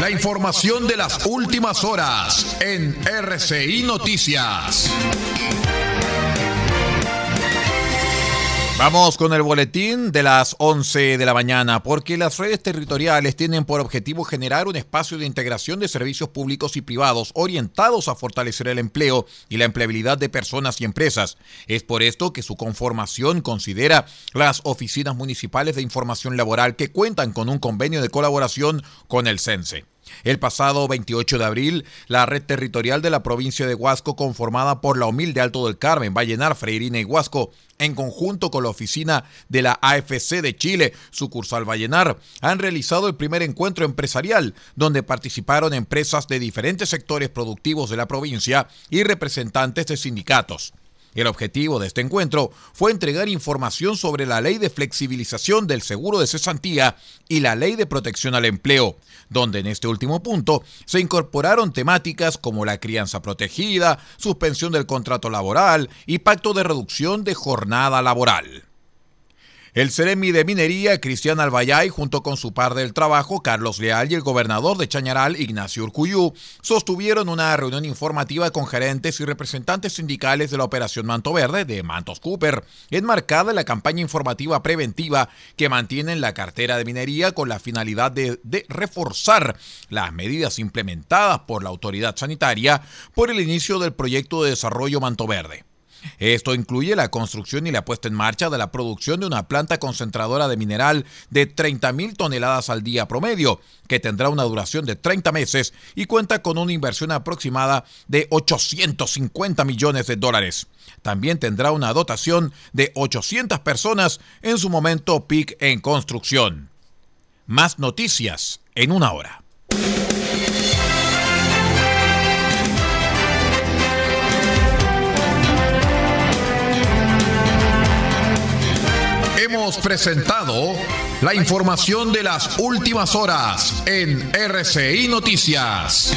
La información de las últimas horas en RCI Noticias. Vamos con el boletín de las 11 de la mañana, porque las redes territoriales tienen por objetivo generar un espacio de integración de servicios públicos y privados orientados a fortalecer el empleo y la empleabilidad de personas y empresas. Es por esto que su conformación considera las oficinas municipales de información laboral que cuentan con un convenio de colaboración con el CENSE. El pasado 28 de abril, la red territorial de la provincia de Huasco, conformada por la humilde Alto del Carmen, Vallenar, Freirina y Huasco, en conjunto con la oficina de la AFC de Chile, sucursal Vallenar, han realizado el primer encuentro empresarial, donde participaron empresas de diferentes sectores productivos de la provincia y representantes de sindicatos. El objetivo de este encuentro fue entregar información sobre la ley de flexibilización del seguro de cesantía y la ley de protección al empleo, donde en este último punto se incorporaron temáticas como la crianza protegida, suspensión del contrato laboral y pacto de reducción de jornada laboral. El Ceremi de Minería, Cristian Albayay, junto con su par del trabajo, Carlos Leal, y el gobernador de Chañaral, Ignacio Urcuyú, sostuvieron una reunión informativa con gerentes y representantes sindicales de la Operación Manto Verde de Mantos Cooper, enmarcada en la campaña informativa preventiva que mantiene la cartera de minería con la finalidad de, de reforzar las medidas implementadas por la autoridad sanitaria por el inicio del proyecto de desarrollo Manto Verde. Esto incluye la construcción y la puesta en marcha de la producción de una planta concentradora de mineral de 30.000 toneladas al día promedio, que tendrá una duración de 30 meses y cuenta con una inversión aproximada de 850 millones de dólares. También tendrá una dotación de 800 personas en su momento peak en construcción. Más noticias en una hora. Presentado la información de las últimas horas en RCI Noticias.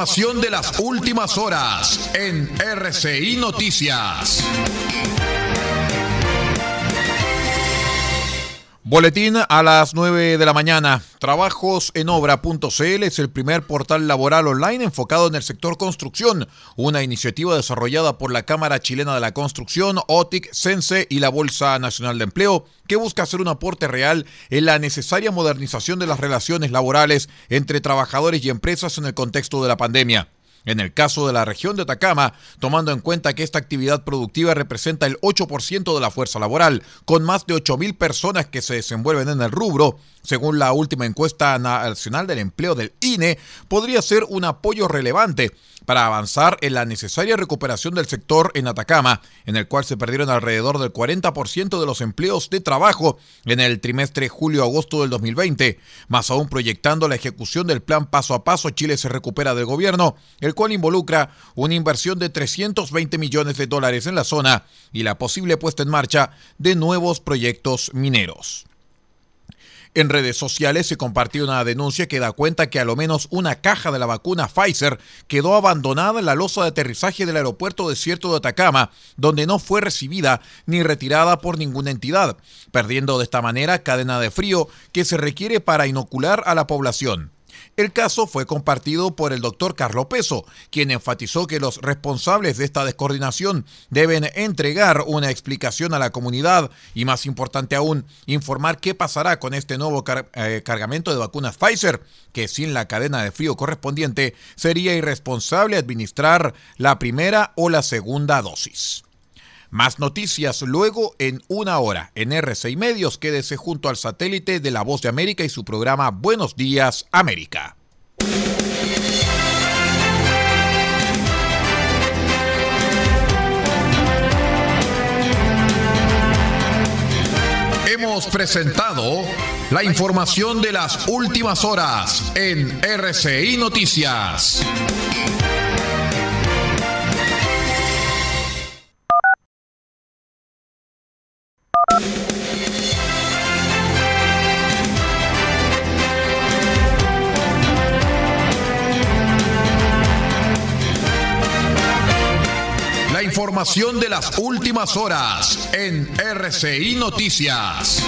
Información de las últimas horas en RCI Noticias. Boletín a las 9 de la mañana. Trabajosenobra.cl es el primer portal laboral online enfocado en el sector construcción, una iniciativa desarrollada por la Cámara Chilena de la Construcción, OTIC, CENSE y la Bolsa Nacional de Empleo, que busca hacer un aporte real en la necesaria modernización de las relaciones laborales entre trabajadores y empresas en el contexto de la pandemia. En el caso de la región de Atacama, tomando en cuenta que esta actividad productiva representa el 8% de la fuerza laboral, con más de 8.000 personas que se desenvuelven en el rubro, según la última encuesta nacional del empleo del INE, podría ser un apoyo relevante para avanzar en la necesaria recuperación del sector en Atacama, en el cual se perdieron alrededor del 40% de los empleos de trabajo en el trimestre julio-agosto del 2020, más aún proyectando la ejecución del plan paso a paso Chile se recupera del gobierno, el cual involucra una inversión de 320 millones de dólares en la zona y la posible puesta en marcha de nuevos proyectos mineros. En redes sociales se compartió una denuncia que da cuenta que a lo menos una caja de la vacuna Pfizer quedó abandonada en la losa de aterrizaje del aeropuerto desierto de Atacama, donde no fue recibida ni retirada por ninguna entidad, perdiendo de esta manera cadena de frío que se requiere para inocular a la población. El caso fue compartido por el doctor Carlos Peso, quien enfatizó que los responsables de esta descoordinación deben entregar una explicación a la comunidad y, más importante aún, informar qué pasará con este nuevo eh, cargamento de vacunas Pfizer, que sin la cadena de frío correspondiente sería irresponsable administrar la primera o la segunda dosis. Más noticias luego en una hora en RCI Medios. Quédese junto al satélite de La Voz de América y su programa Buenos Días América. Hemos presentado La información de las últimas horas en RCI Noticias. La información de las últimas horas en RCI Noticias.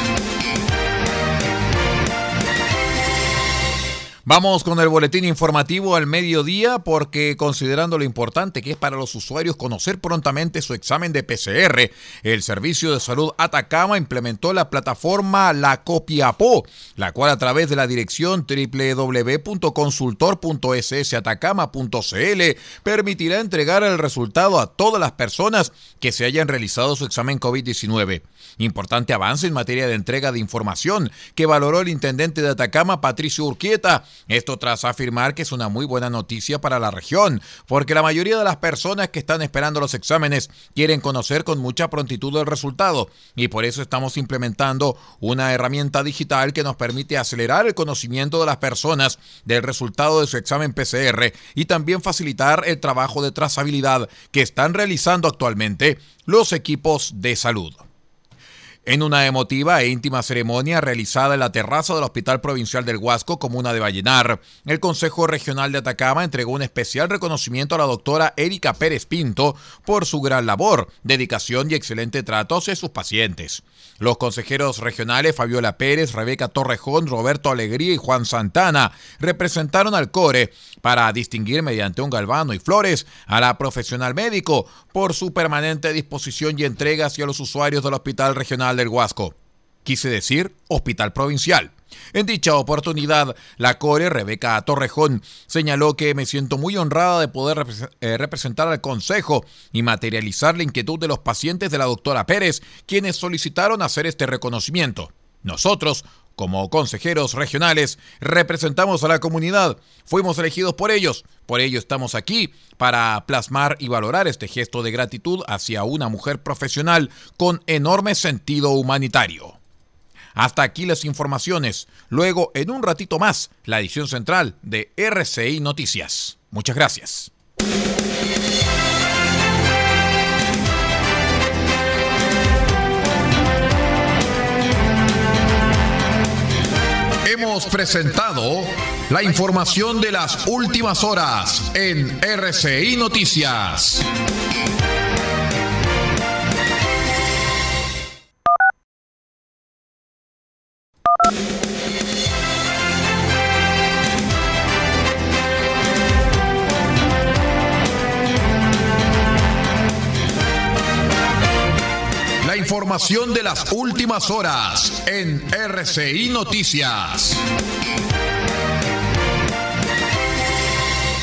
Vamos con el boletín informativo al mediodía porque considerando lo importante que es para los usuarios conocer prontamente su examen de PCR, el Servicio de Salud Atacama implementó la plataforma La Copiapó, la cual a través de la dirección www.consultor.ssatacama.cl permitirá entregar el resultado a todas las personas que se hayan realizado su examen COVID-19. Importante avance en materia de entrega de información que valoró el intendente de Atacama, Patricio Urquieta, esto tras afirmar que es una muy buena noticia para la región, porque la mayoría de las personas que están esperando los exámenes quieren conocer con mucha prontitud el resultado y por eso estamos implementando una herramienta digital que nos permite acelerar el conocimiento de las personas del resultado de su examen PCR y también facilitar el trabajo de trazabilidad que están realizando actualmente los equipos de salud. En una emotiva e íntima ceremonia realizada en la terraza del Hospital Provincial del Huasco, comuna de Vallenar, el Consejo Regional de Atacama entregó un especial reconocimiento a la doctora Erika Pérez Pinto por su gran labor, dedicación y excelente trato hacia sus pacientes. Los consejeros regionales Fabiola Pérez, Rebeca Torrejón, Roberto Alegría y Juan Santana representaron al CORE para distinguir mediante un galvano y flores a la profesional médico por su permanente disposición y entrega hacia los usuarios del Hospital Regional del Huasco. Quise decir Hospital Provincial. En dicha oportunidad, la core Rebeca Torrejón señaló que me siento muy honrada de poder eh, representar al Consejo y materializar la inquietud de los pacientes de la doctora Pérez, quienes solicitaron hacer este reconocimiento. Nosotros, como consejeros regionales, representamos a la comunidad. Fuimos elegidos por ellos. Por ello estamos aquí para plasmar y valorar este gesto de gratitud hacia una mujer profesional con enorme sentido humanitario. Hasta aquí las informaciones. Luego, en un ratito más, la edición central de RCI Noticias. Muchas gracias. Hemos presentado la información de las últimas horas en RCI Noticias. Información de las últimas horas en RCI Noticias.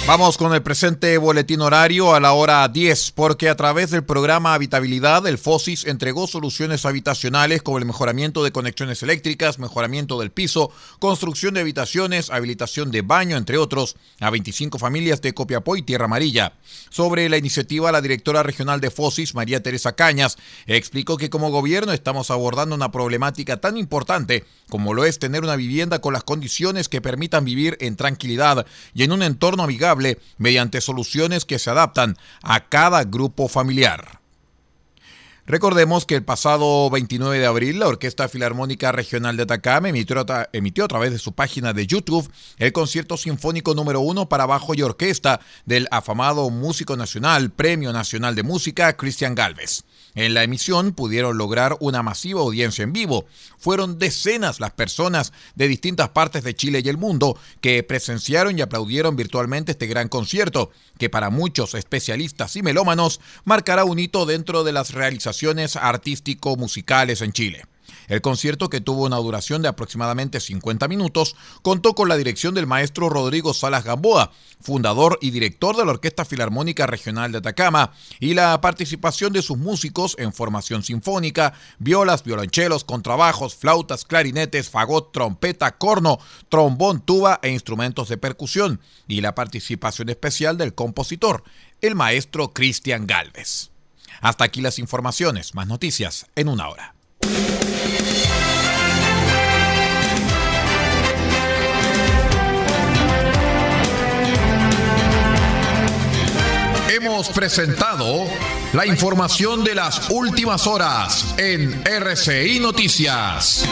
Vamos con el presente boletín horario a la hora 10, porque a través del programa Habitabilidad, el FOSIS entregó soluciones habitacionales como el mejoramiento de conexiones eléctricas, mejoramiento del piso, construcción de habitaciones, habilitación de baño, entre otros, a 25 familias de Copiapó y Tierra Amarilla. Sobre la iniciativa, la directora regional de FOSIS, María Teresa Cañas, explicó que como gobierno estamos abordando una problemática tan importante como lo es tener una vivienda con las condiciones que permitan vivir en tranquilidad y en un entorno amigable mediante soluciones que se adaptan a cada grupo familiar. Recordemos que el pasado 29 de abril la Orquesta Filarmónica Regional de Atacama emitió, emitió, a través de su página de YouTube el concierto sinfónico número uno para bajo y orquesta del afamado músico nacional, Premio Nacional de Música, Cristian Galvez. En la emisión pudieron lograr una masiva audiencia en vivo. Fueron decenas las personas de distintas partes de Chile y el mundo que presenciaron y aplaudieron virtualmente este gran concierto, que para muchos especialistas y melómanos marcará un hito dentro de las realizaciones artístico-musicales en Chile. El concierto, que tuvo una duración de aproximadamente 50 minutos, contó con la dirección del maestro Rodrigo Salas Gamboa, fundador y director de la Orquesta Filarmónica Regional de Atacama, y la participación de sus músicos en formación sinfónica, violas, violonchelos, contrabajos, flautas, clarinetes, fagot, trompeta, corno, trombón, tuba e instrumentos de percusión, y la participación especial del compositor, el maestro Cristian Galvez. Hasta aquí las informaciones, más noticias en una hora. Hemos presentado la información de las últimas horas en RCI Noticias.